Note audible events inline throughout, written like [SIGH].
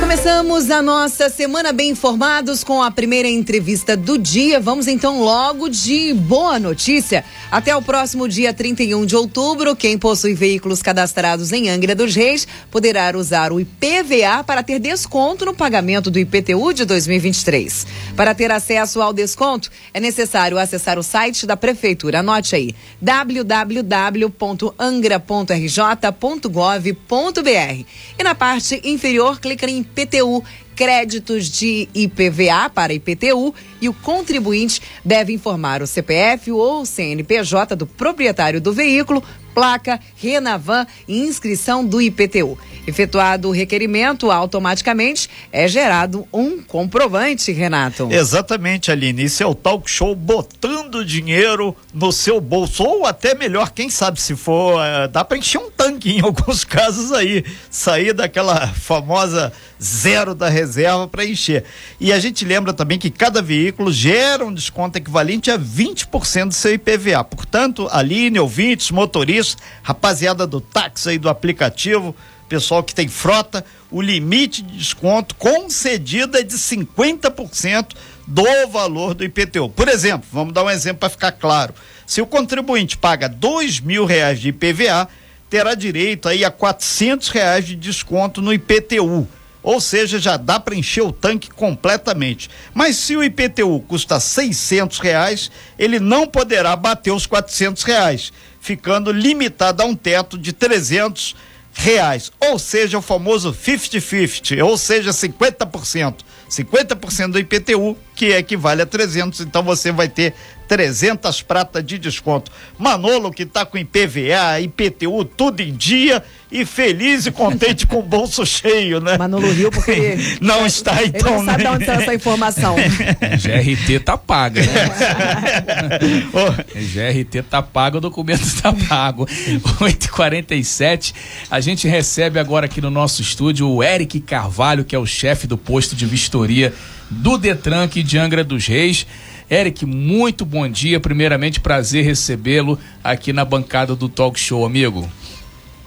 Começamos a nossa semana bem informados com a primeira entrevista do dia. Vamos então logo de boa notícia. Até o próximo dia 31 de outubro, quem possui veículos cadastrados em Angra dos Reis poderá usar o IPVA para ter desconto no pagamento do IPTU de 2023. Para ter acesso ao desconto, é necessário acessar o site da prefeitura. Anote aí: www.angra.rj.gov.br. E na parte inferior, clica em IPTU, créditos de IPVA para IPTU e o contribuinte deve informar o CPF ou CNPJ do proprietário do veículo, placa, Renavan e inscrição do IPTU. Efetuado o requerimento, automaticamente é gerado um comprovante, Renato. Exatamente, Aline. Isso é o talk show botando dinheiro no seu bolso. Ou até melhor, quem sabe, se for, é, dá para encher um tanque em [LAUGHS] alguns casos aí. Sair daquela famosa zero da reserva para encher. E a gente lembra também que cada veículo gera um desconto equivalente a 20% do seu IPVA. Portanto, Aline, ouvintes, motoristas, rapaziada do táxi aí do aplicativo, pessoal que tem frota, o limite de desconto concedido é de 50% do valor do IPTU. Por exemplo, vamos dar um exemplo para ficar claro. Se o contribuinte paga dois mil reais de IPVA, terá direito aí a quatrocentos reais de desconto no IPTU. Ou seja, já dá para encher o tanque completamente. Mas se o IPTU custa seiscentos reais, ele não poderá bater os quatrocentos reais, ficando limitado a um teto de trezentos reais. Ou seja, o famoso 50-50, ou seja, 50%. 50% do IPTU, que equivale a 300, então você vai ter 300 pratas de desconto. Manolo que está com IPVA, IPTU, tudo em dia e feliz e contente com o bolso cheio, né? Manolo riu porque [LAUGHS] ele, não está então. Ele não sabe né? de onde está essa informação. GRT tá paga, né? GRT tá pago, o documento tá pago. 8h47, a gente recebe agora aqui no nosso estúdio o Eric Carvalho, que é o chefe do posto de vistoria do Detran aqui de Angra dos Reis. Eric, muito bom dia. Primeiramente, prazer recebê-lo aqui na bancada do Talk Show, amigo.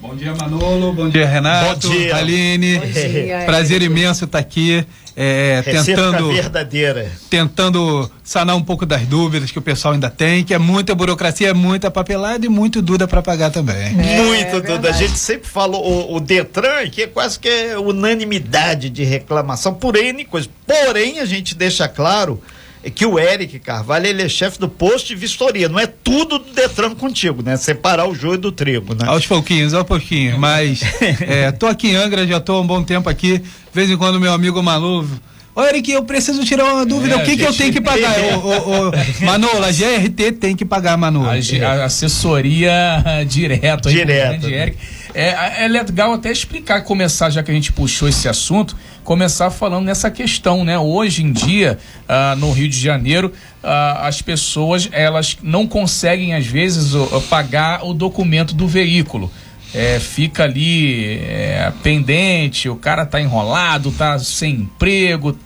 Bom dia, Manolo. Bom dia, Renato. Bom dia. Aline. Bom dia, Prazer imenso estar aqui. É, tentando, verdadeira. tentando sanar um pouco das dúvidas que o pessoal ainda tem, que é muita burocracia, muita papelada e muito Duda para pagar também. É, Muito, é Duda. A gente sempre falou, o, o, Detran, que é quase que é unanimidade de reclamação por N coisas. Porém, a gente deixa claro é que o Eric Carvalho ele é chefe do posto de vistoria, não é tudo do Detran contigo, né? Separar o joio do trigo, né? Aos pouquinhos, aos pouquinhos, mas [LAUGHS] é, tô aqui em Angra, já tô há um bom tempo aqui, de vez em quando meu amigo Malu Ô, Eric, eu preciso tirar uma dúvida. É, o que, que eu tenho que pagar? É. O, o, Manolo, a GRT tem que pagar, Manolo. A, a assessoria [LAUGHS] direto aí direto. Eric. É, é legal até explicar, começar, já que a gente puxou esse assunto, começar falando nessa questão, né? Hoje em dia, uh, no Rio de Janeiro, uh, as pessoas elas não conseguem, às vezes, uh, pagar o documento do veículo. É, fica ali é, pendente, o cara tá enrolado, tá sem emprego,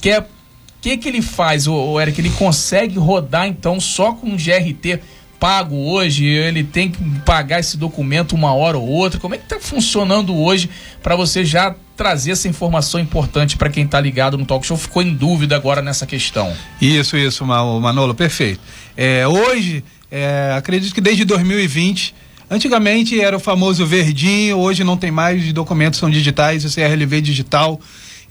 quer. O que, que ele faz, o, o Eric? Ele consegue rodar então só com GRT pago hoje, ele tem que pagar esse documento uma hora ou outra. Como é que está funcionando hoje para você já trazer essa informação importante para quem está ligado no talk show? Ficou em dúvida agora nessa questão. Isso, isso, Manolo, perfeito. É, hoje, é, acredito que desde 2020 Antigamente era o famoso verdinho, hoje não tem mais, os documentos são digitais, o CRLV digital.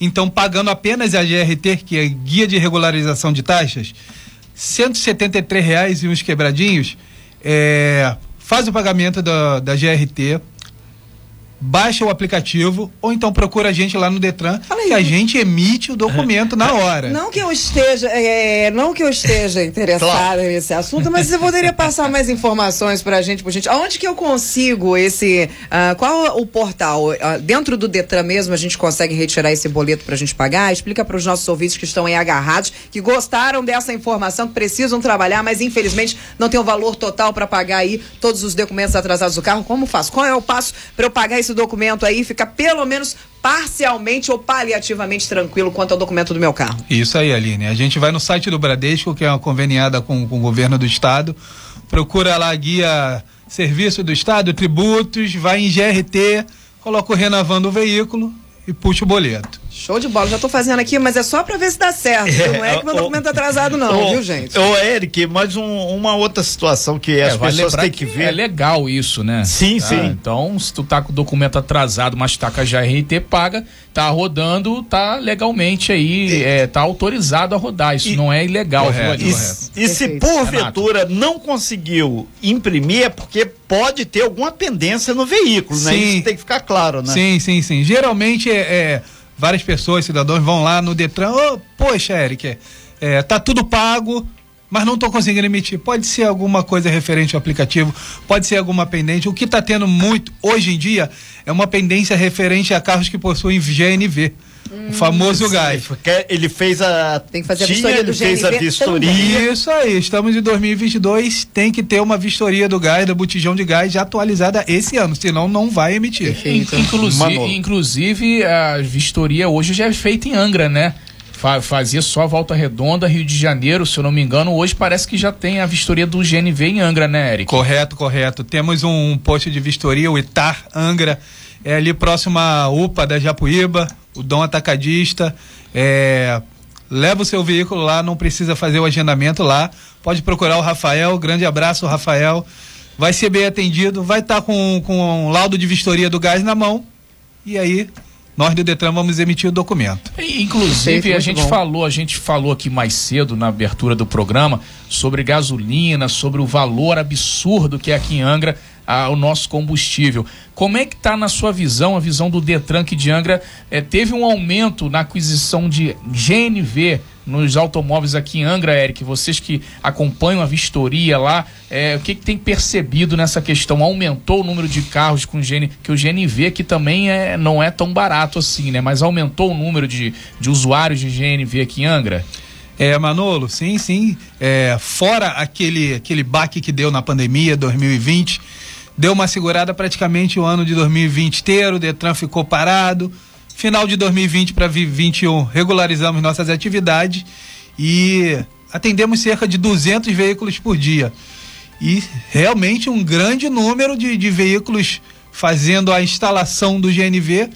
Então, pagando apenas a GRT, que é Guia de Regularização de Taxas, R$ reais e uns quebradinhos, é, faz o pagamento da, da GRT, baixa o aplicativo ou então procura a gente lá no Detran que a gente emite o documento na hora. Não que eu esteja, é, não que eu esteja interessada nesse assunto, mas você poderia passar mais informações para a gente, por gente. Aonde que eu consigo esse? Uh, qual o portal? Uh, dentro do Detran mesmo a gente consegue retirar esse boleto para a gente pagar? Explica para os nossos ouvintes que estão aí agarrados, que gostaram dessa informação, que precisam trabalhar, mas infelizmente não tem o valor total para pagar aí todos os documentos atrasados do carro. Como faço? Qual é o passo para eu pagar esse esse documento aí fica pelo menos parcialmente ou paliativamente tranquilo quanto ao documento do meu carro. Isso aí, Aline. A gente vai no site do Bradesco, que é uma conveniada com, com o governo do estado, procura lá a guia serviço do Estado, tributos, vai em GRT, coloca o renovando o veículo e puxa o boleto. Show de bola, já tô fazendo aqui, mas é só pra ver se dá certo. viu? não é que meu o- documento tá atrasado, não, Ô, viu, gente? Ô, Eric, mais um- uma outra situação que as É, vai pessoas têm que ver. É legal isso, né? Sim, Tá? sim. Então, se tu tá com o documento atrasado, mas tá com a GRT paga, tá rodando, tá legalmente aí, é, tá autorizado a rodar. Isso E- não é ilegal, viu, Correto, E, correto. e se porventura não conseguiu imprimir, é porque pode ter alguma pendência no veículo, né? Sim. Isso tem que ficar claro, né? Sim, sim, sim. Geralmente é, é, várias pessoas, cidadãos, vão lá no Detran, ô, poxa, Eric, é, tá tudo pago, mas não tô conseguindo emitir. Pode ser alguma coisa referente ao aplicativo, pode ser alguma pendente. O que tá tendo muito hoje em dia é uma pendência referente a carros que possuem GNV. O famoso gás. Ele fez a. Tem que fazer a tinha, vistoria ele do fez a GNV vistoria. Isso aí, estamos em 2022, tem que ter uma vistoria do gás, da botijão de gás já atualizada esse ano, senão não vai emitir. In- Inclusive, Manolo. inclusive, a vistoria hoje já é feita em Angra, né? Fa- Fazia só Volta Redonda, Rio de Janeiro, se eu não me engano. Hoje parece que já tem a vistoria do GNV em Angra, né, Eric? Correto, correto. Temos um posto de vistoria, o Itar Angra, é ali próximo à UPA da Japuíba, o Dom Atacadista. É, leva o seu veículo lá, não precisa fazer o agendamento lá. Pode procurar o Rafael, grande abraço, Rafael. Vai ser bem atendido, vai estar com, com um laudo de vistoria do gás na mão. E aí, nós do Detran vamos emitir o documento. Inclusive, Perfeito, a gente bom. falou, a gente falou aqui mais cedo na abertura do programa sobre gasolina, sobre o valor absurdo que é aqui em Angra ah, o nosso combustível. Como é que está na sua visão, a visão do Detran que de Angra eh, teve um aumento na aquisição de GNV nos automóveis aqui em Angra, Eric? Vocês que acompanham a vistoria lá, eh, o que, que tem percebido nessa questão? Aumentou o número de carros com GN, que o GNV aqui também é, não é tão barato assim, né? Mas aumentou o número de, de usuários de GNV aqui em Angra? É, Manolo, sim, sim. É, fora aquele, aquele baque que deu na pandemia 2020, deu uma segurada praticamente o ano de 2020 inteiro, o Detran ficou parado. Final de 2020 para 2021, regularizamos nossas atividades e atendemos cerca de 200 veículos por dia. E realmente um grande número de, de veículos fazendo a instalação do GNV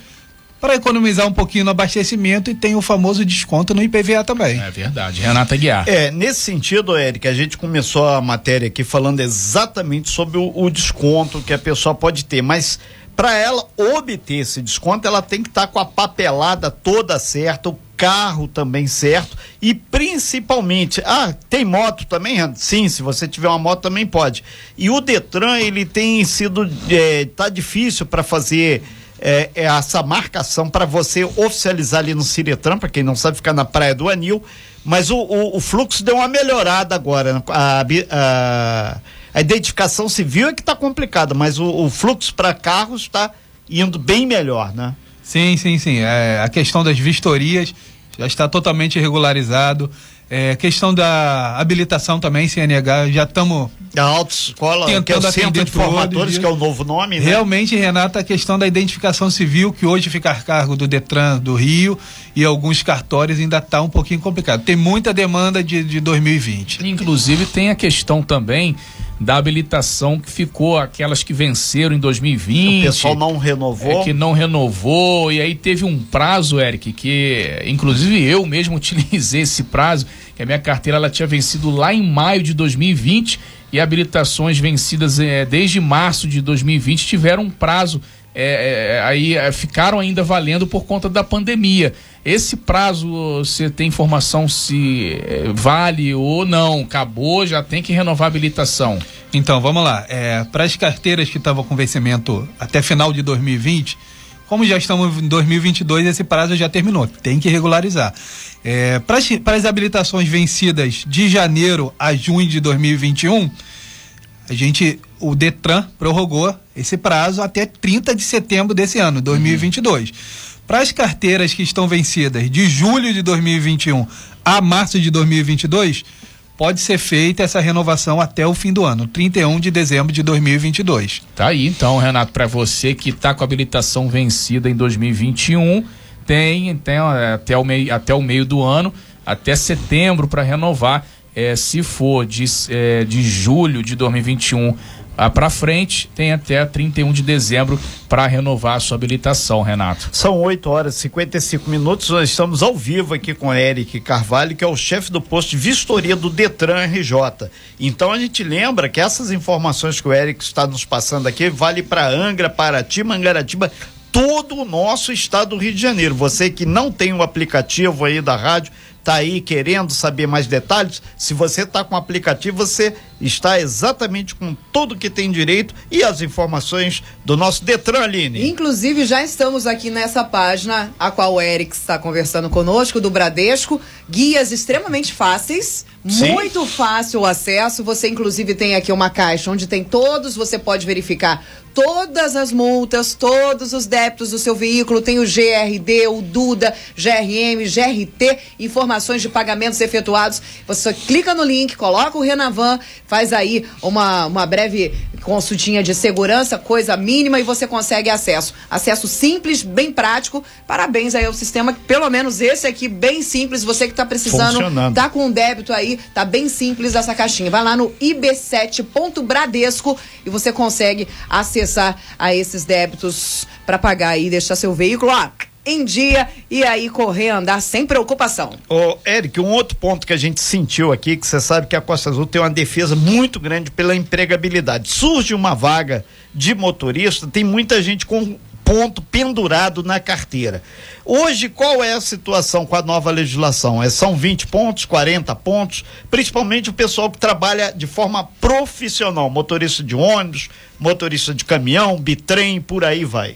para economizar um pouquinho no abastecimento e tem o famoso desconto no IPVA também. É verdade. Renata Guiar. É, nesse sentido, Eric, a gente começou a matéria aqui falando exatamente sobre o, o desconto que a pessoa pode ter, mas para ela obter esse desconto, ela tem que estar com a papelada toda certa, o carro também certo e principalmente, ah, tem moto também? Sim, se você tiver uma moto também pode. E o Detran, ele tem sido, é, tá difícil para fazer é, essa marcação para você oficializar ali no Ciretran, para quem não sabe, ficar na Praia do Anil. Mas o, o, o fluxo deu uma melhorada agora. né? A, a, a identificação civil é que está complicada, mas o, o fluxo para carros está indo bem melhor, né? Sim, sim, sim. É, a questão das vistorias já está totalmente regularizado. É, questão da habilitação também, CNH, já estamos. A autoescola, que é o Centro de Formadores, que é o novo nome, né? Realmente, Renata, a questão da identificação civil, que hoje fica a cargo do Detran do Rio e alguns cartórios, ainda está um pouquinho complicado. Tem muita demanda de, de 2020. Inclusive tem a questão também da habilitação que ficou aquelas que venceram em 2020. O pessoal não renovou. É, que não renovou, e aí teve um prazo, Eric, que inclusive eu mesmo [LAUGHS] utilizei esse prazo, que a minha carteira ela tinha vencido lá em maio de 2020 e habilitações vencidas eh, desde março de 2020 tiveram um prazo. eh, aí ficaram ainda valendo por conta da pandemia. Esse prazo, você tem informação se eh, vale ou não? Acabou, já tem que renovar a habilitação. Então, vamos lá. É, Para as carteiras que estavam com vencimento até final de 2020, como já estamos em 2022, esse prazo já terminou. Tem que regularizar. É, Para as- as habilitações vencidas de janeiro a junho de 2021, a gente, o Detran prorrogou esse prazo até 30 de setembro desse ano, 2022. Para as carteiras que estão vencidas de julho de 2021 a março de 2022, pode ser feita essa renovação até o fim do ano, 31 de dezembro de 2022. Tá aí então, Renato, para você que tá com a habilitação vencida em 2021, tem, tem até, o meio, até o meio do ano, até setembro para renovar. É, se for de, é, de julho de 2021 ah, para frente, tem até 31 de dezembro para renovar a sua habilitação, Renato. São 8 horas e 55 minutos. Nós estamos ao vivo aqui com Eric Carvalho, que é o chefe do posto de vistoria do Detran RJ. Então a gente lembra que essas informações que o Eric está nos passando aqui vale para Angra, Paraty, Mangaratiba, todo o nosso estado do Rio de Janeiro. Você que não tem o aplicativo aí da rádio, tá aí querendo saber mais detalhes, se você tá com o aplicativo, você está exatamente com tudo que tem direito e as informações do nosso Detran, Aline. Inclusive, já estamos aqui nessa página, a qual o Eric está conversando conosco, do Bradesco. Guias extremamente fáceis, Sim. muito fácil o acesso. Você, inclusive, tem aqui uma caixa onde tem todos, você pode verificar todas as multas, todos os débitos do seu veículo, tem o GRD, o Duda, GRM, GRT, informações de pagamentos efetuados. Você clica no link, coloca o Renavan, faz aí uma, uma breve consultinha de segurança, coisa mínima e você consegue acesso. Acesso simples, bem prático. Parabéns aí ao sistema, pelo menos esse aqui bem simples, você que está precisando, tá com um débito aí, tá bem simples essa caixinha. Vai lá no ib7.bradesco e você consegue acessar a esses débitos para pagar aí, deixar seu veículo, ó, em dia e aí correr, andar sem preocupação. Ô, Eric, um outro ponto que a gente sentiu aqui, que você sabe que a Costa Azul tem uma defesa muito grande pela empregabilidade. Surge uma vaga de motorista, tem muita gente com ponto pendurado na carteira. Hoje, qual é a situação com a nova legislação? É, são 20 pontos, 40 pontos, principalmente o pessoal que trabalha de forma profissional, motorista de ônibus, motorista de caminhão, bitrem, por aí vai.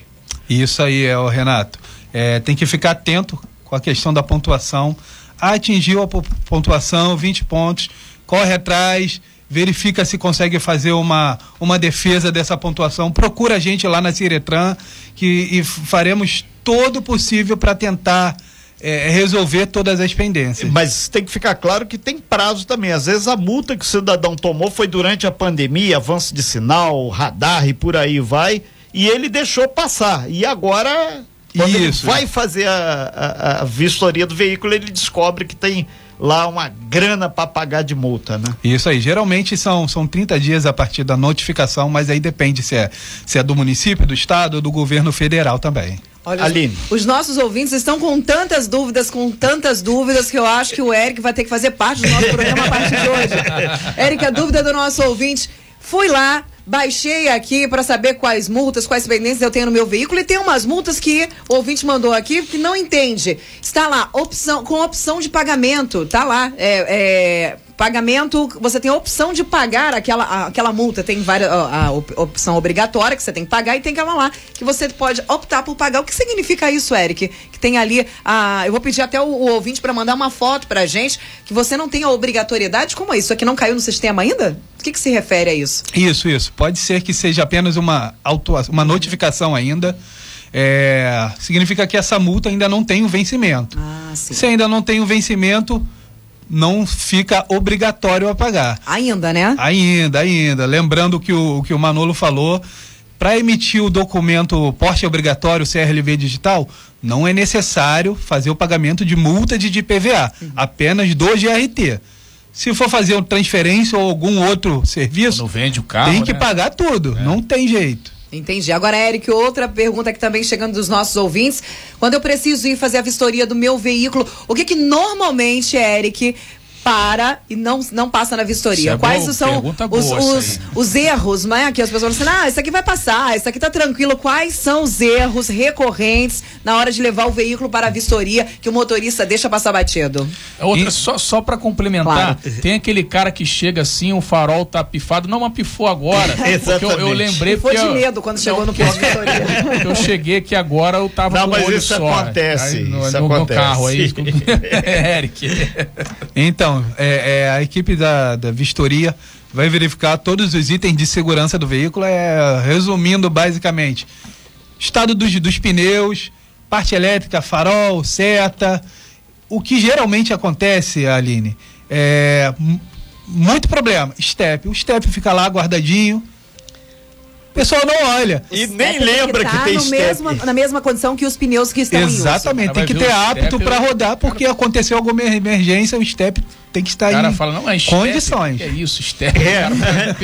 Isso aí é o Renato é, tem que ficar atento com a questão da pontuação. Atingiu a pontuação, 20 pontos, corre atrás, verifica se consegue fazer uma, uma defesa dessa pontuação. Procura a gente lá na Ciretran que, e faremos todo o possível para tentar é, resolver todas as pendências. Mas tem que ficar claro que tem prazo também. Às vezes a multa que o cidadão tomou foi durante a pandemia, avanço de sinal, radar e por aí vai, e ele deixou passar. E agora quando Isso. ele vai fazer a, a, a vistoria do veículo, ele descobre que tem lá uma grana para pagar de multa, né? Isso aí, geralmente são, são 30 dias a partir da notificação, mas aí depende se é, se é do município, do estado ou do governo federal também. Olha, Aline. Os, os nossos ouvintes estão com tantas dúvidas, com tantas dúvidas, que eu acho que o Eric vai ter que fazer parte do nosso programa a partir de hoje. [LAUGHS] Eric, a dúvida do nosso ouvinte, fui lá, Baixei aqui para saber quais multas, quais pendências eu tenho no meu veículo e tem umas multas que o ouvinte mandou aqui que não entende. Está lá, opção, com opção de pagamento, tá lá. É, é, pagamento, você tem a opção de pagar aquela, aquela multa. Tem várias, a, a opção obrigatória que você tem que pagar e tem aquela lá que você pode optar por pagar. O que significa isso, Eric? Que tem ali a. Eu vou pedir até o, o ouvinte para mandar uma foto pra gente que você não tem a obrigatoriedade. Como é isso? Aqui não caiu no sistema ainda? O que, que se refere a isso? Isso, isso. Pode ser que seja apenas uma, uma notificação ainda. É, significa que essa multa ainda não tem o vencimento. Ah, Se ainda não tem o vencimento, não fica obrigatório a pagar. Ainda, né? Ainda, ainda. Lembrando que o que o Manolo falou, para emitir o documento porte obrigatório CRLV digital, não é necessário fazer o pagamento de multa de, de PVA, uhum. apenas do GRT. Se for fazer uma transferência ou algum outro serviço, Quando vende o carro, tem que né? pagar tudo, é. não tem jeito. Entendi. Agora, Eric, outra pergunta que também chegando dos nossos ouvintes. Quando eu preciso ir fazer a vistoria do meu veículo, o que que normalmente, Eric, para e não, não passa na vistoria. É Quais são os, os, os, erros, né? Que as pessoas falam assim, ah, isso aqui vai passar, isso aqui tá tranquilo. Quais são os erros recorrentes na hora de levar o veículo para a vistoria que o motorista deixa passar batido? É outra, e... só, só para complementar, claro. tem aquele cara que chega assim, o farol tá pifado, não, mas pifou agora. [LAUGHS] Exatamente. Eu, eu, lembrei Foi de eu, medo quando chegou no posto de vistoria. [LAUGHS] eu cheguei que agora eu tava não, com mas isso só. acontece. Aí, no, isso no, acontece. no carro aí. [LAUGHS] Eric. Então, é, é, a equipe da, da vistoria vai verificar todos os itens de segurança do veículo. É, resumindo basicamente, estado dos, dos pneus, parte elétrica, farol, seta. O que geralmente acontece, Aline, é muito problema. Step. O step fica lá guardadinho pessoal não olha. E nem lembra que, tá que tem step. Mesmo, na mesma condição que os pneus que estão Exatamente, tem que ter apto para rodar, porque aconteceu alguma emergência, o step tem que estar cara em fala, não, é condições. Que é isso, Step. É.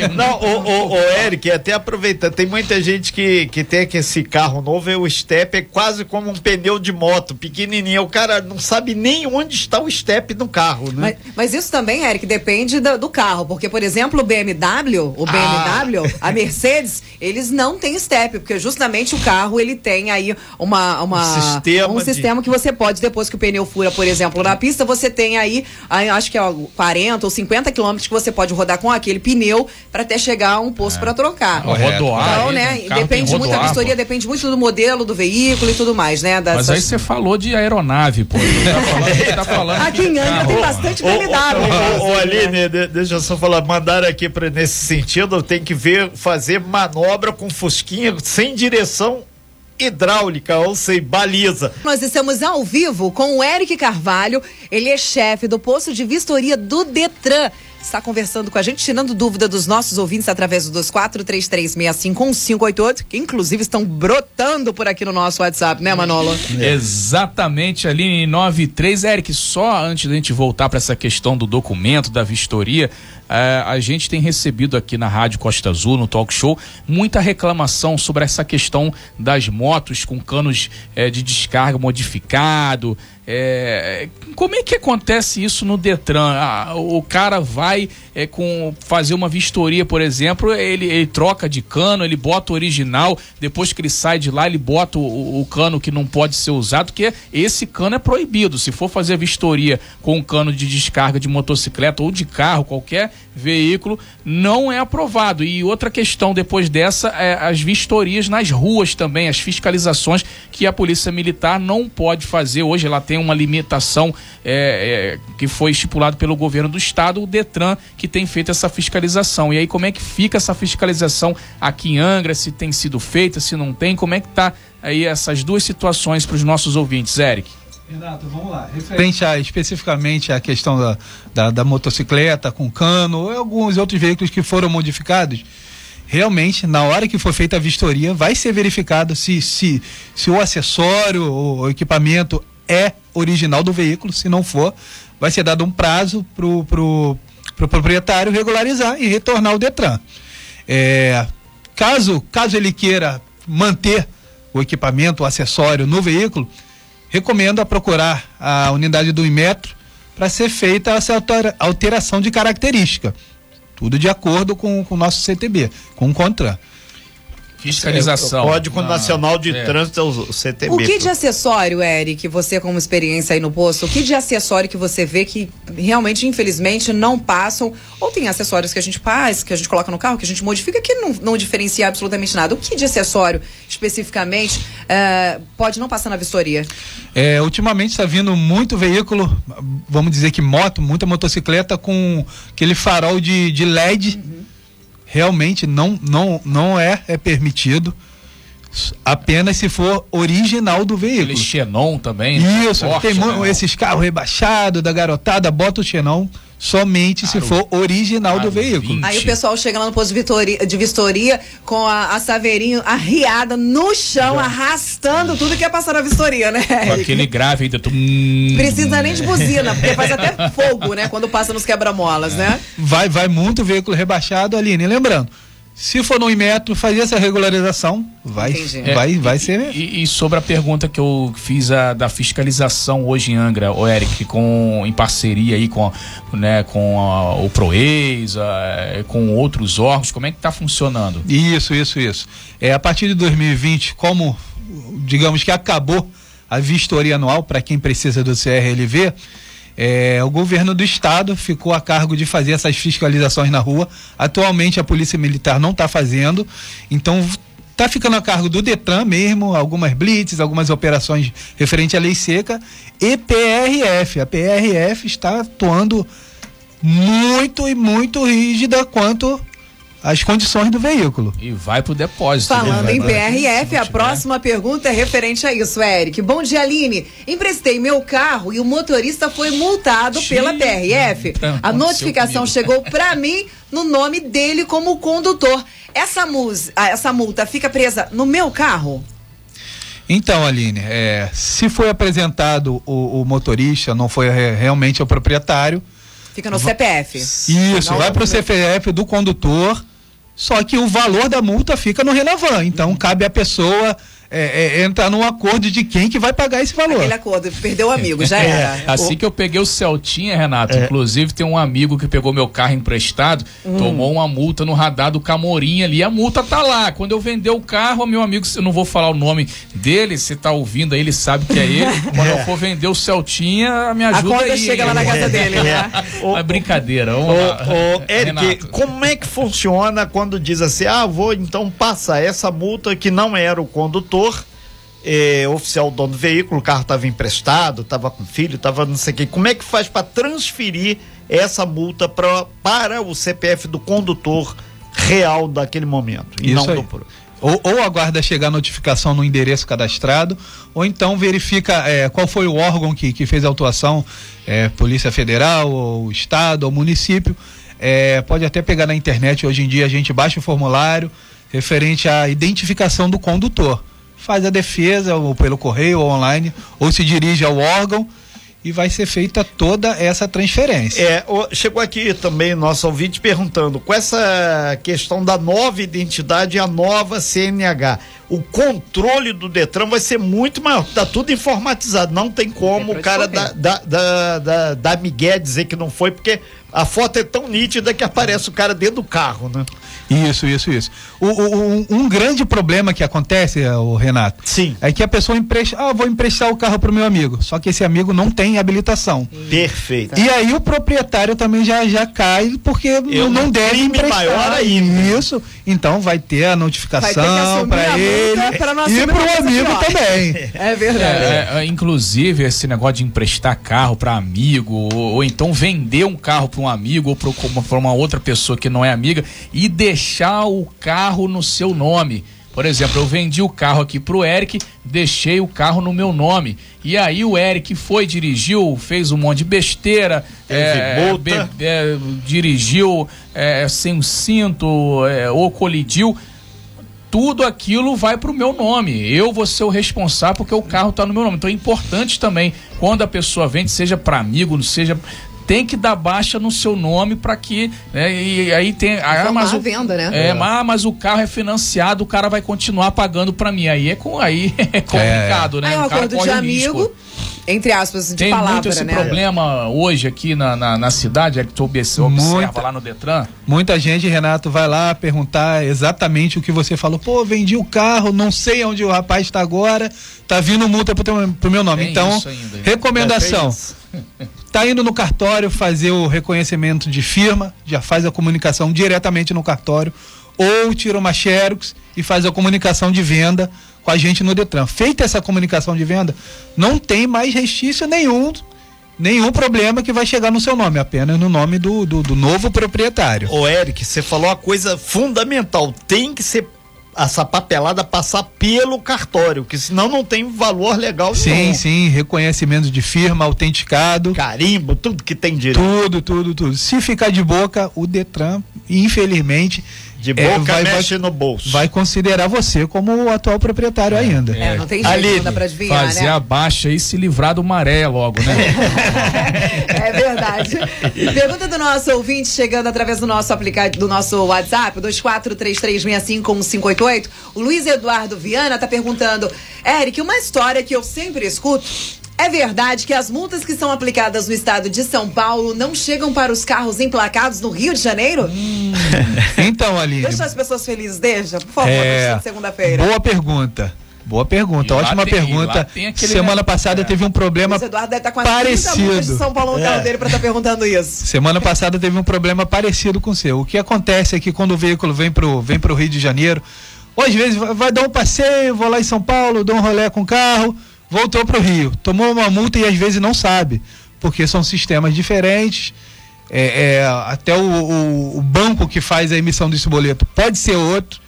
Não, [LAUGHS] o, o, o, Eric, até aproveitando, tem muita gente que, que tem que esse carro novo, e o step é quase como um pneu de moto, pequenininho. O cara não sabe nem onde está o step no carro, né? Mas, mas isso também, Eric, depende do, do, carro, porque, por exemplo, o BMW, o BMW, ah. a Mercedes, eles não têm step, porque justamente o carro, ele tem aí uma, uma um sistema, um sistema de... que você pode, depois que o pneu fura, por exemplo, na pista, você tem aí, aí acho que é 40 ou 50 quilômetros que você pode rodar com aquele pneu para até chegar a um posto é. para trocar. Rodoar. Então, né, depende muito, a vistoria depende muito do modelo do veículo e tudo mais, né? Dessas... Mas aí você falou de aeronave, pô. Tá falando, tá falando Aqui em Angra tem bastante BMW. Ô, ô, Aline, deixa eu só falar, mandaram aqui para nesse sentido, tem que ver, fazer manobra com fusquinha sem direção hidráulica, ou sei, baliza. Nós estamos ao vivo com o Eric Carvalho, ele é chefe do posto de vistoria do Detran está conversando com a gente, tirando dúvida dos nossos ouvintes através do 2433651588, que inclusive estão brotando por aqui no nosso WhatsApp, né, Manolo? É. Exatamente, Aline 93. Eric, só antes da gente voltar para essa questão do documento, da vistoria, uh, a gente tem recebido aqui na Rádio Costa Azul, no Talk Show, muita reclamação sobre essa questão das motos com canos uh, de descarga modificado, é, como é que acontece isso no Detran? Ah, o cara vai é, com fazer uma vistoria, por exemplo, ele, ele, troca de cano, ele bota o original, depois que ele sai de lá, ele bota o, o, cano que não pode ser usado, porque esse cano é proibido. Se for fazer vistoria com um cano de descarga de motocicleta ou de carro, qualquer veículo, não é aprovado. E outra questão depois dessa é as vistorias nas ruas também, as fiscalizações que a Polícia Militar não pode fazer. Hoje ela tem uma limitação é, é, que foi estipulado pelo governo do estado, o Detran, que tem feito essa fiscalização. E aí, como é que fica essa fiscalização aqui em Angra? Se tem sido feita, se não tem, como é que tá aí essas duas situações para os nossos ouvintes, Eric? Renato, vamos lá. Referente a, especificamente à questão da, da, da motocicleta com cano ou alguns outros veículos que foram modificados, realmente, na hora que for feita a vistoria, vai ser verificado se, se, se o acessório ou o equipamento é original do veículo. Se não for, vai ser dado um prazo para o pro, pro proprietário regularizar e retornar o Detran. É, caso, caso ele queira manter o equipamento, o acessório no veículo, recomendo a procurar a unidade do Inmetro para ser feita essa alteração de característica. Tudo de acordo com, o nosso CTB, com o CONTRAN. Fiscalização. O Código ah, Nacional de é. Trânsito, o CTB. O que de acessório, Eric, você como experiência aí no posto, o que de acessório que você vê que realmente, infelizmente, não passam, ou tem acessórios que a gente faz, que a gente coloca no carro, que a gente modifica, que não, não diferencia absolutamente nada. O que de acessório, especificamente, é, pode não passar na vistoria? É, ultimamente está vindo muito veículo, vamos dizer que moto, muita motocicleta com aquele farol de, de LED. Uhum realmente não, não, não é, é permitido apenas se for original do veículo. Aquele Xenon também. Né? Isso, tem né? esses carros rebaixados da garotada, bota o Xenon somente se for original do veículo. 20. Aí o pessoal chega lá no posto de vistoria, de vistoria com a, a saveirinho arriada no chão, Já. arrastando tudo que é passar na vistoria, né? Com aquele grave ainda. Precisa nem de buzina, porque faz até fogo, né? Quando passa nos quebra-molas, é. né? Vai, vai muito veículo rebaixado, Aline. Lembrando, se for no Inmetro, fazer essa regularização, vai, vai, vai ser. E, e, sobre a pergunta que eu fiz a, da fiscalização hoje em Angra, o Eric, com, em parceria aí com, né, com a, o Proeis, a, com outros órgãos, como é que está funcionando? Isso, isso, isso. É, a partir de 2020, como digamos que acabou a vistoria anual para quem precisa do CRLV, é, o governo do estado ficou a cargo de fazer essas fiscalizações na rua. Atualmente a polícia militar não está fazendo, então está ficando a cargo do Detran mesmo, algumas blitz, algumas operações referente à lei seca e PRF. A PRF está atuando muito e muito rígida quanto as condições do veículo. E vai pro depósito. Né? Falando em PRF, a próxima pergunta é referente a isso, Eric. Bom dia, Aline. Emprestei meu carro e o motorista foi multado pela PRF. A notificação chegou para [LAUGHS] mim no nome dele como condutor. Essa, ah, essa multa fica presa no meu carro? Então, Aline, é, se foi apresentado o, o motorista, não foi realmente o proprietário, Fica no CPF. Isso, Não, vai pro no- CPF do condutor, só que o valor da multa fica no relevante. Então cabe à pessoa é, é, entrar num acordo de quem que vai pagar esse valor. Aquele acordo, perdeu o amigo, já era. Assim que eu peguei o Celtinha, Renato, inclusive tem um amigo que pegou meu carro emprestado, tomou uma multa no radar do Camorim ali, a multa tá lá. Quando eu vender o carro, meu amigo, eu não vou falar o nome dele, você tá ouvindo aí, ele sabe que é ele. [LAUGHS] Quando eu for vender o Celtinha, me A ajuda conta aí. chega lá na casa dele, né? Ô, [LAUGHS] É brincadeira. Ô, Vamos lá. ô, [LAUGHS] Eric, Renato. como é que funciona quando diz assim, ah, vou então passar essa multa que não era o condutor, eh, oficial dono do veículo, o carro estava emprestado, estava com filho, estava não sei o quê. Como é que faz para transferir essa multa pra, para o CPF do condutor real daquele momento? E Isso não aí. do Ou, ou aguarda chegar a notificação no endereço cadastrado, ou então verifica é, qual foi o órgão que, que fez a autuação, é, Polícia Federal, ou Estado, ou município. É, pode até pegar na internet, hoje em dia a gente baixa o formulário referente à identificação do condutor. Faz a defesa, ou pelo correio, ou online, ou se dirige ao órgão e vai ser feita toda essa transferência. É, chegou aqui também nosso ouvinte perguntando, com essa questão da nova identidade e a nova CNH, o controle do Detran vai ser muito maior, tá tudo informatizado, não tem como É o cara da, da, da, da, da Miguel dizer que não foi, porque a foto é tão nítida que aparece o cara dentro do carro, né? Isso, isso, isso. O, o- um, grande problema que acontece, é, o Renato, Sim. é que a pessoa empresta, ah, vou emprestar o carro pro meu amigo, só que esse amigo não tem habilitação. Perfeito. E aí o proprietário também já, já cai porque Eu não num deve emprestar. maior ainda. Isso. Então vai ter a notificação para ele pra não e uma coisa amigo pior. também. É verdade. É, é, inclusive, esse negócio de emprestar carro para amigo, ou, ou então vender um carro para um amigo ou para uma outra pessoa que não é amiga e deixar o carro no seu nome. Por exemplo, eu vendi o carro aqui pro Eric, deixei o carro no meu nome. E aí o Eric foi, dirigiu, fez um monte de besteira, multa. be- é, dirigiu é, sem o cinto, é, ou colidiu tudo aquilo vai pro meu nome. Eu vou ser o responsável porque o carro tá no meu nome. Então é importante também, quando a pessoa vende, seja para amigo, seja. Tem que dar baixa no seu nome para que. né, e aí tem. Ah, mas a o, venda, né? É, mas, mas o carro é financiado, o cara vai continuar pagando para mim. Aí é, com, aí [LAUGHS] é complicado, né? Aí é um acordo de amigo, risco. Entre aspas, de Tem palavra, muito esse né? problema hoje aqui na, na, na cidade, é que tu observa Muita. lá no Detran. Muita gente, Renato, vai lá perguntar exatamente o que você falou. Pô, vendi o carro, não sei onde o rapaz está agora, tá vindo multa pro, teu, pro meu nome. Tem então, ainda. recomendação. Tá indo no cartório fazer o reconhecimento de firma, já faz a comunicação diretamente no cartório, ou tira uma xerox e faz a comunicação de venda com a gente no Detran. Feita essa comunicação de venda, não tem mais restício nenhum, nenhum problema que vai chegar no seu nome, apenas no nome do, do, do novo proprietário. Ô, Eric, você falou uma coisa fundamental. Tem que ser essa papelada passar pelo cartório, que senão não tem valor legal Sim, nenhum. sim, reconhecimento de firma, autenticado. Carimbo, tudo que tem direito. Tudo, tudo, tudo. Se ficar de boca, o Detran, infelizmente, De é, boca vai, vai, mexe no bolso. vai considerar você como o atual proprietário ainda. É, não tem jeito, Aline, não dá pra adivinhar, Fazer né? a baixa e se livrar do maré logo, né? [LAUGHS] É verdade. Pergunta do nosso ouvinte chegando através do nosso aplicativo, do nosso WhatsApp, 2433651588. O Luiz Eduardo Viana tá perguntando: Eric, uma história que eu sempre escuto. É verdade que as multas que são aplicadas no estado de São Paulo não chegam para os carros emplacados no Rio de Janeiro? [LAUGHS] Então, Aline, Deixa as pessoas felizes, deixa, por favor, é, de segunda-feira. boa pergunta. Boa pergunta, E ótima tem- pergunta. Semana passada é. teve um problema Luiz Eduardo deve estar com as 30 multas de parecido. São Paulo no carro dele pra estar perguntando isso. [LAUGHS] Semana passada teve um problema parecido com o seu. O que acontece é que quando o veículo vem pro, vem pro Rio de Janeiro, ou às vezes vai, vai dar um passeio, vou lá em São Paulo, dou um rolê com o carro, voltou pro Rio, tomou uma multa e às vezes não sabe, porque são sistemas diferentes. É, é, até o, o- o banco que faz a emissão desse boleto pode ser outro.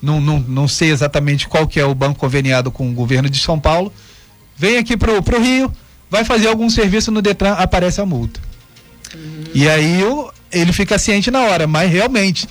Não, não, não sei exatamente qual que é o banco conveniado com o governo de São Paulo. Vem aqui pro, pro Rio, vai fazer algum serviço no Detran, aparece a multa. E aí o- ele fica ciente na hora, mas realmente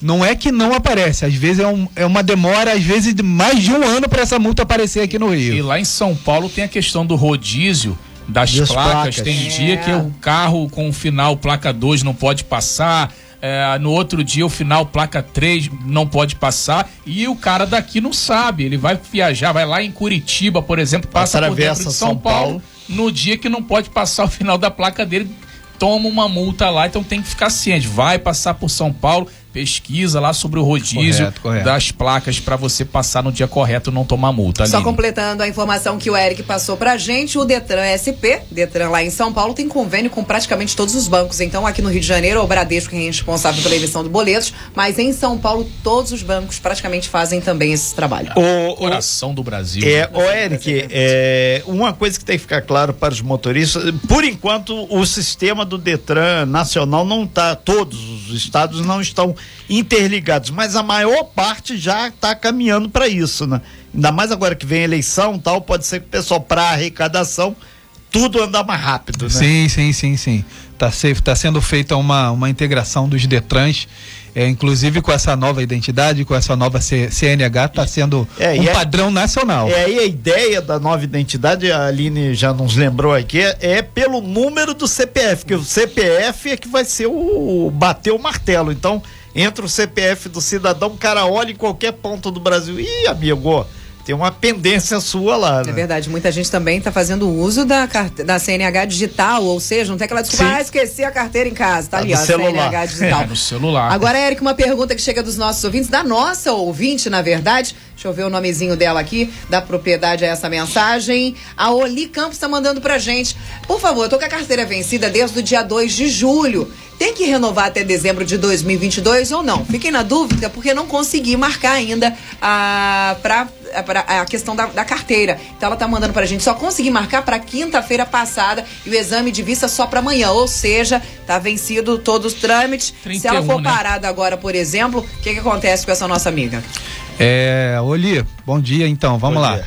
não é que não aparece, às vezes é, um- é uma demora, às vezes de mais de um ano para essa multa aparecer aqui no E Rio. lá em São Paulo tem a questão do rodízio das, Das placas. placas. Tem É. dia que o carro com o final placa 2 não pode passar. é, no outro dia o final placa 3 não pode passar e o cara daqui não sabe, ele vai viajar, vai lá em Curitiba, por exemplo, passa por dentro de São, São Paulo, Paulo. no dia que não pode passar o final da placa dele, toma uma multa lá, então tem que ficar ciente, vai passar por São Paulo, pesquisa lá sobre o rodízio Correto, correto. das placas para você passar no dia correto e não tomar multa. Só Aline. completando a informação que o Eric passou pra gente, o Detran SP, Detran lá em São Paulo, tem convênio com praticamente todos os bancos. Então, aqui no Rio de Janeiro, o Bradesco é responsável pela emissão de boletos, mas em São Paulo, todos os bancos praticamente fazem também esse trabalho. O, o, Coração do Brasil. É, o Eric, é, uma coisa que tem que ficar claro para os motoristas, por enquanto o sistema do Detran nacional não está, todos os estados não estão interligados, mas a maior parte já está caminhando para isso, né? Ainda mais agora que vem eleição tal, pode ser que o pessoal para arrecadação tudo andar mais rápido, né? Sim, sim, sim, sim. Tá, se- tá sendo feita uma, uma integração dos Detrans, é, inclusive com essa nova identidade, com essa nova C- CNH, está sendo É, um é- padrão nacional. É aí a ideia da nova identidade, a Aline já nos lembrou aqui, é, é pelo número do CPF, que o CPF é que vai ser o, o bater o martelo. Então, entra o CPF do cidadão, o cara olha em qualquer ponto do Brasil. Ih, amigo, tem uma pendência sua lá, É né? verdade, muita gente também está fazendo uso da, carte- da CNH digital, ou seja, não tem aquela desculpa, Sim. ah, esqueci a carteira em casa, tá Tá ali, ó, celular. CNH digital. É, no celular. Agora, Eric, uma pergunta que chega dos nossos ouvintes, da nossa ouvinte, na verdade. Deixa eu ver o nomezinho dela aqui, da propriedade a essa mensagem. A Oli Campos está mandando pra gente. Por favor, eu tô com a carteira vencida desde o dia 2 de julho. Tem que renovar até dezembro de 2022 ou não? Fiquem na dúvida porque não consegui marcar ainda a, pra, a, a questão da, da carteira. Então ela tá mandando pra gente. Só consegui marcar pra quinta-feira passada e o exame de vista só pra amanhã. Ou seja, tá vencido todos os trâmites. Se ela 31, for né? parada agora, por exemplo, o que, que acontece com essa nossa amiga? É, Oli, bom dia então, vamos Bom lá. dia.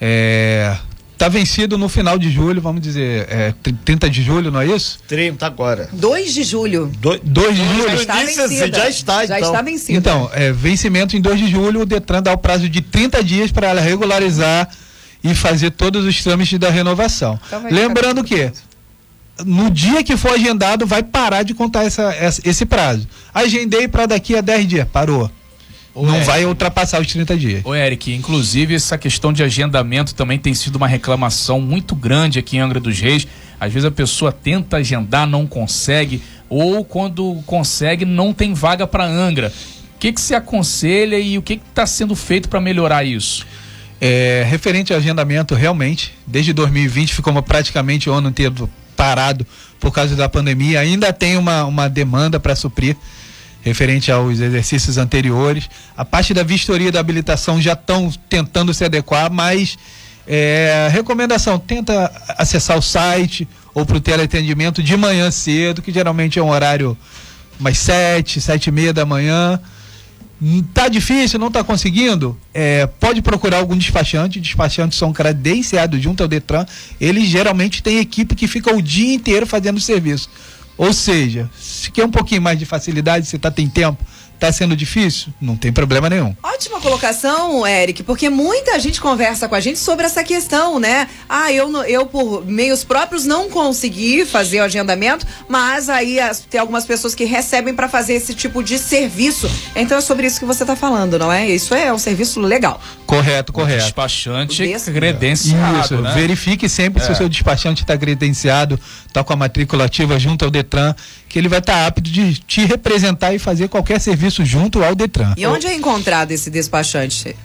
É, tá vencido no final de julho, vamos dizer, é, 30 de julho, não é isso? 30 agora. 2 de julho. Do, 2 de Já julho. Eu está vencida. já está, Já então. está vencida. Então, é, vencimento em 2 de julho, o Detran dá o prazo de 30 dias para ela regularizar e fazer todos os trâmites da renovação. Então Lembrando que no dia que for agendado vai parar de contar essa, essa- esse prazo. Agendei para daqui a 10 dias, parou. Ô, Não Eric. vai ultrapassar os 30 dias. Ô Eric, inclusive essa questão de agendamento também tem sido uma reclamação muito grande aqui em Angra dos Reis. Às vezes a pessoa tenta agendar, não consegue, ou quando consegue, não tem vaga para Angra. O que que se aconselha e o que está sendo feito para melhorar isso? É, referente ao agendamento, realmente, desde 2020 ficou praticamente o ano inteiro parado por causa da pandemia. Ainda tem uma, uma demanda para suprir referente aos exercícios anteriores. A parte da vistoria da habilitação já estão tentando se adequar, mas é, recomendação, tenta acessar o site ou para o teleatendimento de manhã cedo, que geralmente é um horário mais sete, sete e meia da manhã. Tá difícil, não tá conseguindo? É, pode procurar algum despachante. Despachantes são credenciados junto ao Detran. Eles geralmente têm equipe que fica o dia inteiro fazendo serviço. Ou seja, se quer um pouquinho mais de facilidade, você tá tem tempo, tá sendo difícil, não tem problema nenhum. Ótima colocação, Eric, porque muita gente conversa com a gente sobre essa questão, né? Ah, eu, eu por meios próprios não consegui fazer o agendamento, mas aí as- tem algumas pessoas que recebem para fazer esse tipo de serviço. Então é sobre isso que você tá falando, não é? Isso é um serviço legal. Correto, correto. Despachante Desse- credenciado, Isso, né? verifique sempre se o seu despachante está credenciado, está com a matrícula ativa junto ao Detran, que ele vai estar apto de te representar e fazer qualquer serviço junto ao Detran. E onde é encontrado esse despachante?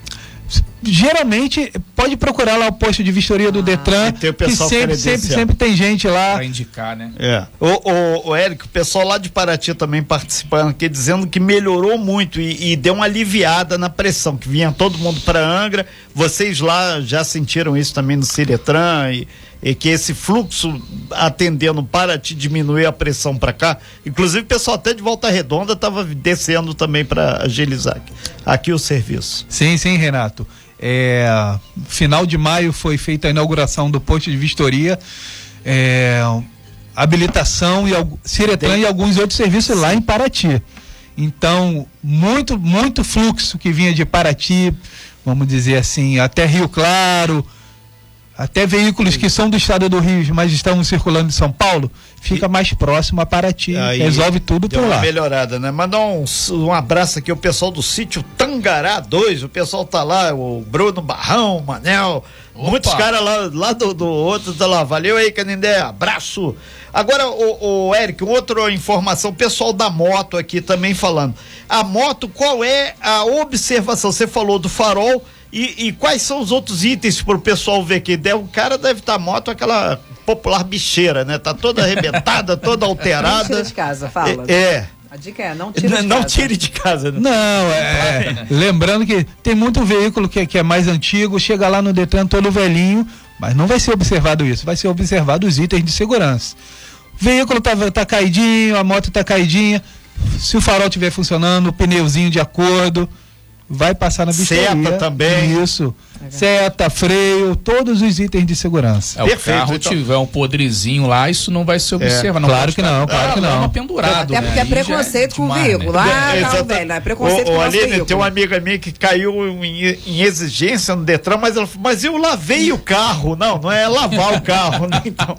Geralmente pode procurar lá o posto de vistoria do Detran, que tem o que pessoal sempre, sempre, sempre tem gente lá. Para indicar, né? É. O, o, o Eric, o pessoal lá de Paraty também participando aqui, dizendo que melhorou muito e, e deu uma aliviada na pressão, que vinha todo mundo para Angra. Vocês lá já sentiram isso também no Ciretran e, e que esse fluxo atendendo Paraty diminuiu a pressão para cá. Inclusive o pessoal até de Volta Redonda estava descendo também para agilizar aqui, aqui o serviço. Sim, sim, Renato. É, final de maio foi feita a inauguração do posto de vistoria, é, habilitação e Ciretran e alguns outros serviços lá em Paraty. Então, muito, muito fluxo que vinha de Paraty, vamos dizer assim, até Rio Claro, até veículos que são do estado do Rio, mas estão circulando em São Paulo, fica mais próximo a Paraty. Aí resolve tudo por lá. melhorada, né? Mandar um, um abraço aqui ao pessoal do sítio Tangará 2. O pessoal tá lá, o Bruno Barrão, o Manel, Opa. muitos caras lá, lá do, do outro tá lá. Valeu aí, Canindé. Abraço. Agora, o, o Eric, outra informação, o pessoal da moto aqui também falando. A moto, qual é a observação? Você falou do farol. E, e quais são os outros itens para o pessoal ver que deve, o cara deve estar moto aquela popular bicheira, né? Tá toda arrebentada, [LAUGHS] toda Não alterada. tira de casa, fala. É. é. A dica é, não tira [LAUGHS] de Não casa. tire de casa. né? Não, é. lembrando que tem muito veículo que, que é mais antigo, chega lá no Detran todo velhinho, mas não vai ser observado isso, vai ser observado os itens de segurança. O veículo tá, tá caidinho, a moto tá caidinha, se o farol estiver funcionando, o pneuzinho de acordo, vai passar na vistoria. Seta também. Isso. Seta, freio, todos os itens de segurança. É, o Perfeito, carro então. tiver um podrezinho lá, isso não vai se observar. não claro que não, claro que não. lama pendurado, Até né? porque é já preconceito com o demais, veículo. né? Ah, É, exata- velho, é preconceito Ô, com o Aline, veículo. tem uma amiga minha que caiu em, em exigência no Detran, mas ela falou, mas eu lavei o carro. Não, não é lavar o carro, né? Então,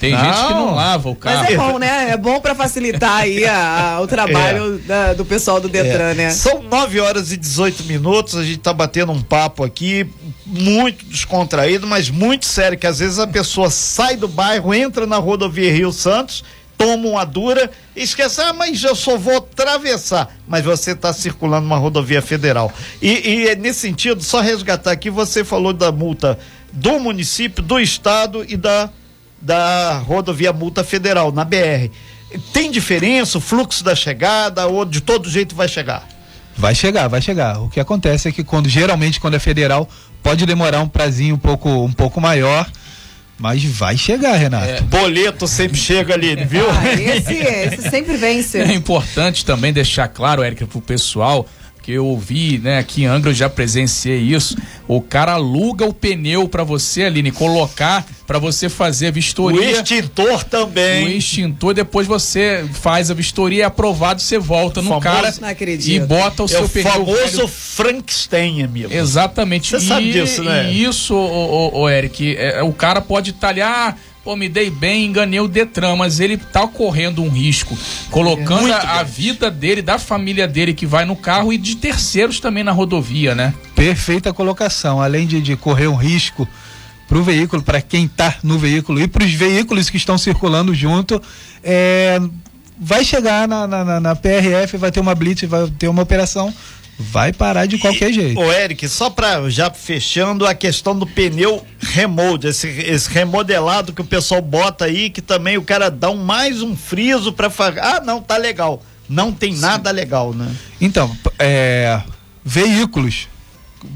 Tem gente que não lava o carro. Mas é bom, né? É bom pra facilitar aí a- a- o trabalho da- do pessoal do Detran, É. né? São 9 horas e 18 minutos, a gente tá batendo um papo aqui, muito descontraído, mas muito sério, que às vezes a pessoa sai do bairro, entra na rodovia Rio Santos, toma uma dura esquece, ah, mas eu só vou atravessar. Mas você está circulando uma rodovia federal. E, e é nesse sentido, só resgatar aqui, você falou da multa do município, do estado e da, da rodovia multa federal, na BR. Tem diferença o fluxo da chegada ou de todo jeito vai chegar? Vai chegar, vai chegar. O que acontece é que quando geralmente quando é federal pode demorar um prazinho um pouco um pouco maior, mas vai chegar, Renato. Boleto sempre chega ali, viu? Ah, esse, esse sempre vence. É importante também deixar claro, Érica, pro pessoal, que eu ouvi, né, aqui em Angra eu já presenciei isso. O cara aluga o pneu pra você, Aline, colocar pra você fazer a O vistoria. extintor O também. extintor, depois você faz a vistoria, é aprovado, você volta no Famoso- cara Não acredito. e bota o É seu o pneu. famoso velho. Frankenstein, amigo. Exatamente. Você sabe disso, né? E isso, ô, ô, ô, Eric, é, o cara pode talhar, pô, me dei bem, enganei o Detran, mas ele tá correndo um risco, colocando Muito a, a vida dele, da família dele que vai no carro e de terceiros também na rodovia, né? Perfeita colocação. Além de, de correr um risco para o veículo, para quem está no veículo e para os veículos que estão circulando junto, é, vai chegar na, na, na- na PRF, vai ter uma blitz, vai ter uma operação, vai parar de qualquer jeito. Ô, Eric, só pra já fechando a questão do pneu remold, esse, esse remodelado que o pessoal bota aí, que também o cara dá um, mais um friso pra fazer. Ah, não, tá legal. Não tem nada legal, né? Então, é, veículos,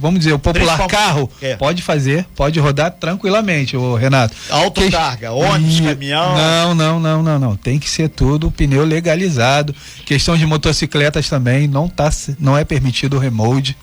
vamos dizer, o popular Principal- carro, É. pode fazer, pode rodar tranquilamente, ô Renato. Autocarga, Que- ônibus, caminhão. Não, não, não, não, não. Tem que ser tudo pneu legalizado. Questão de motocicletas também, não, tá, não é permitido o remold.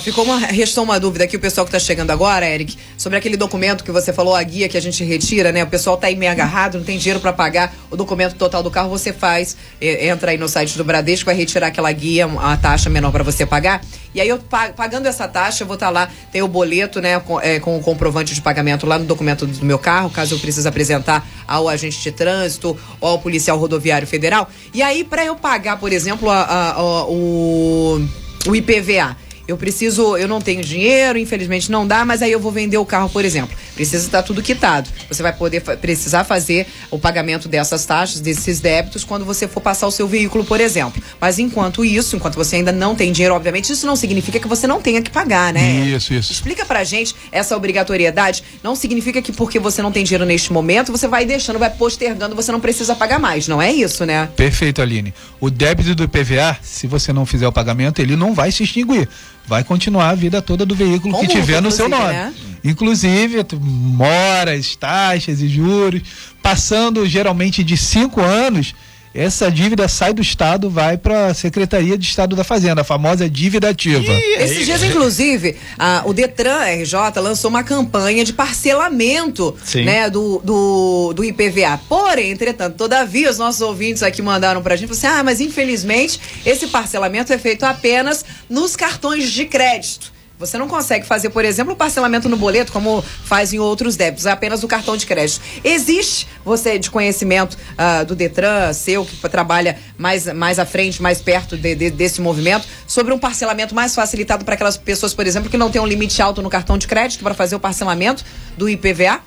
Ficou uma, restou uma dúvida aqui, o pessoal que tá chegando agora, Eric, sobre aquele documento que você falou, a guia que a gente retira, né? O pessoal tá aí meio agarrado, não tem dinheiro para pagar o documento total do carro, você faz, entra aí no site do Bradesco, vai retirar aquela guia, a taxa menor para você pagar. E aí eu pa- pagando essa taxa, eu vou estar lá, tem o boleto, né, com, eh, com o comprovante de pagamento lá no documento do meu carro, caso eu precise apresentar ao agente de trânsito ou ao policial rodoviário federal. E aí, para eu pagar, por exemplo, a- a- a- o, o IPVA. Eu preciso, eu não tenho dinheiro, infelizmente não dá, mas aí eu vou vender o carro, por exemplo. Precisa estar tudo quitado. Você vai poder precisar fazer o pagamento dessas taxas, desses débitos, quando você for passar o seu veículo, por exemplo. Mas enquanto isso, enquanto você ainda não tem dinheiro, obviamente, isso não significa que você não tenha que pagar, né? Isso, isso. Explica pra gente essa obrigatoriedade. Não significa que porque você não tem dinheiro neste momento, você vai deixando, vai postergando, você não precisa pagar mais. Não é isso, né? Perfeito, Aline. O débito do IPVA, se você não fizer o pagamento, ele não vai se extinguir. Vai continuar a vida toda do veículo Com que multa, tiver no seu nome. né? Inclusive, moras, taxas e juros. Passando geralmente de cinco anos, essa dívida sai do Estado, vai para a Secretaria de Estado da Fazenda, a famosa dívida ativa. Esses dias, inclusive, a- o Detran RJ lançou uma campanha de parcelamento Sim. né, do, do, do IPVA. Porém, entretanto, todavia, os nossos ouvintes aqui mandaram pra gente falaram assim: ah, mas infelizmente esse parcelamento é feito apenas nos cartões de crédito. Você não consegue fazer, por exemplo, o parcelamento no boleto, como faz em outros débitos, é apenas o cartão de crédito. Existe, você de conhecimento uh, do Detran, seu, que trabalha mais, mais à frente, mais perto de, de, desse movimento, sobre um parcelamento mais facilitado para aquelas pessoas, por exemplo, que não têm um limite alto no cartão de crédito para fazer o parcelamento do IPVA?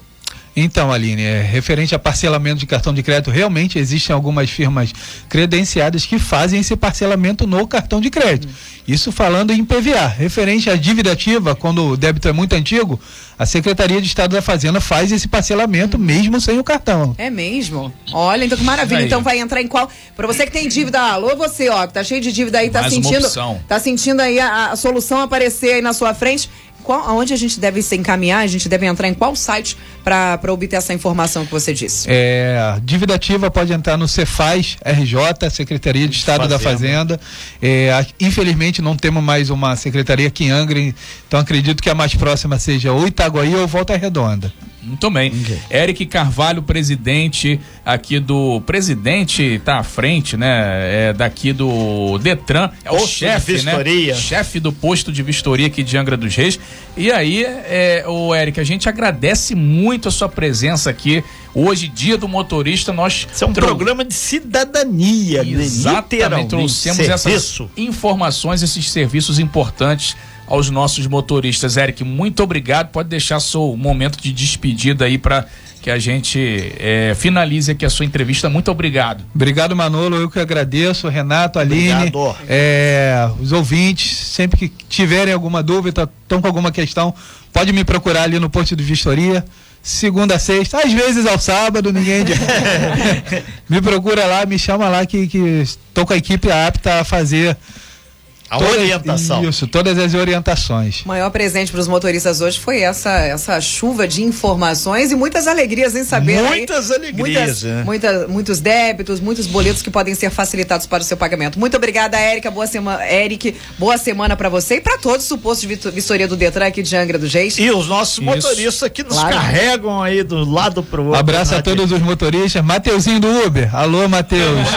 Então, Aline, é, referente a parcelamento de cartão de crédito, realmente existem algumas firmas credenciadas que fazem esse parcelamento no cartão de crédito. Isso falando em PVA. Referente à dívida ativa, quando o débito é muito antigo, a Secretaria de Estado da Fazenda faz esse parcelamento hum. mesmo sem o cartão. É mesmo? Olha, então que maravilha. Aí. Então vai entrar em qual? Para você que tem dívida, alô você, ó, que tá cheio de dívida aí, tá Mais sentindo, tá sentindo aí a, a solução aparecer aí na sua frente qual, aonde a gente deve se encaminhar, a gente deve entrar em qual site para obter essa informação que você disse? É, dívida ativa pode entrar no Cefaz RJ, Secretaria de Estado Fazenda. da Fazenda. É, infelizmente não temos mais uma secretaria aqui em Angra, então acredito que a mais próxima seja ou Itaguaí ou Volta Redonda. Muito bem. Okay. Eric Carvalho, presidente aqui do. Presidente tá à frente, né? É daqui do Detran. É o chefe, né? Chefe do posto de vistoria aqui de Angra dos Reis. E aí, é, o Eric, a gente agradece muito a sua presença aqui. Hoje, dia do motorista, nós. Isso é um programa de cidadania, né? Exatamente. Trouxemos Serviço. essas informações, esses serviços importantes aos nossos motoristas. Eric, muito obrigado. Pode deixar seu momento de despedida aí para que a gente é, finalize aqui a sua entrevista. Muito obrigado. Obrigado, Manolo. Eu que agradeço, Renato, Aline, é, os ouvintes. Sempre que tiverem alguma dúvida, estão com alguma questão, pode me procurar ali no posto de vistoria. Segunda a sexta, às vezes ao sábado, ninguém. [LAUGHS] me procura lá, me chama lá que estou com a equipe apta a fazer a todas, orientação. Isso, todas as orientações. O maior presente para os motoristas hoje foi essa, essa chuva de informações e muitas alegrias em saber. Muitas aí, alegrias. Muitas, é. muita, muitos débitos, muitos boletos que podem ser facilitados para o seu pagamento. Muito obrigada, Érica. Boa semana, Eric. Boa semana para você e para todos o posto de vistoria do Detran aqui de Angra do Geis. E os nossos Isso. motoristas que nos claro. carregam aí do lado pro outro. Abraço a todos os motoristas. Mateuzinho do Uber. Alô, Mateus.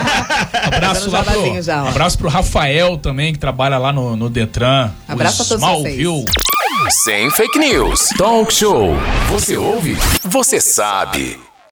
[LAUGHS] abraço, lá pro, já, abraço pro Rafael também, que trabalha lá no, no Detran. Abraço a todos Smallville. vocês. Sem fake news. Talk show. Você ouve? Você sabe.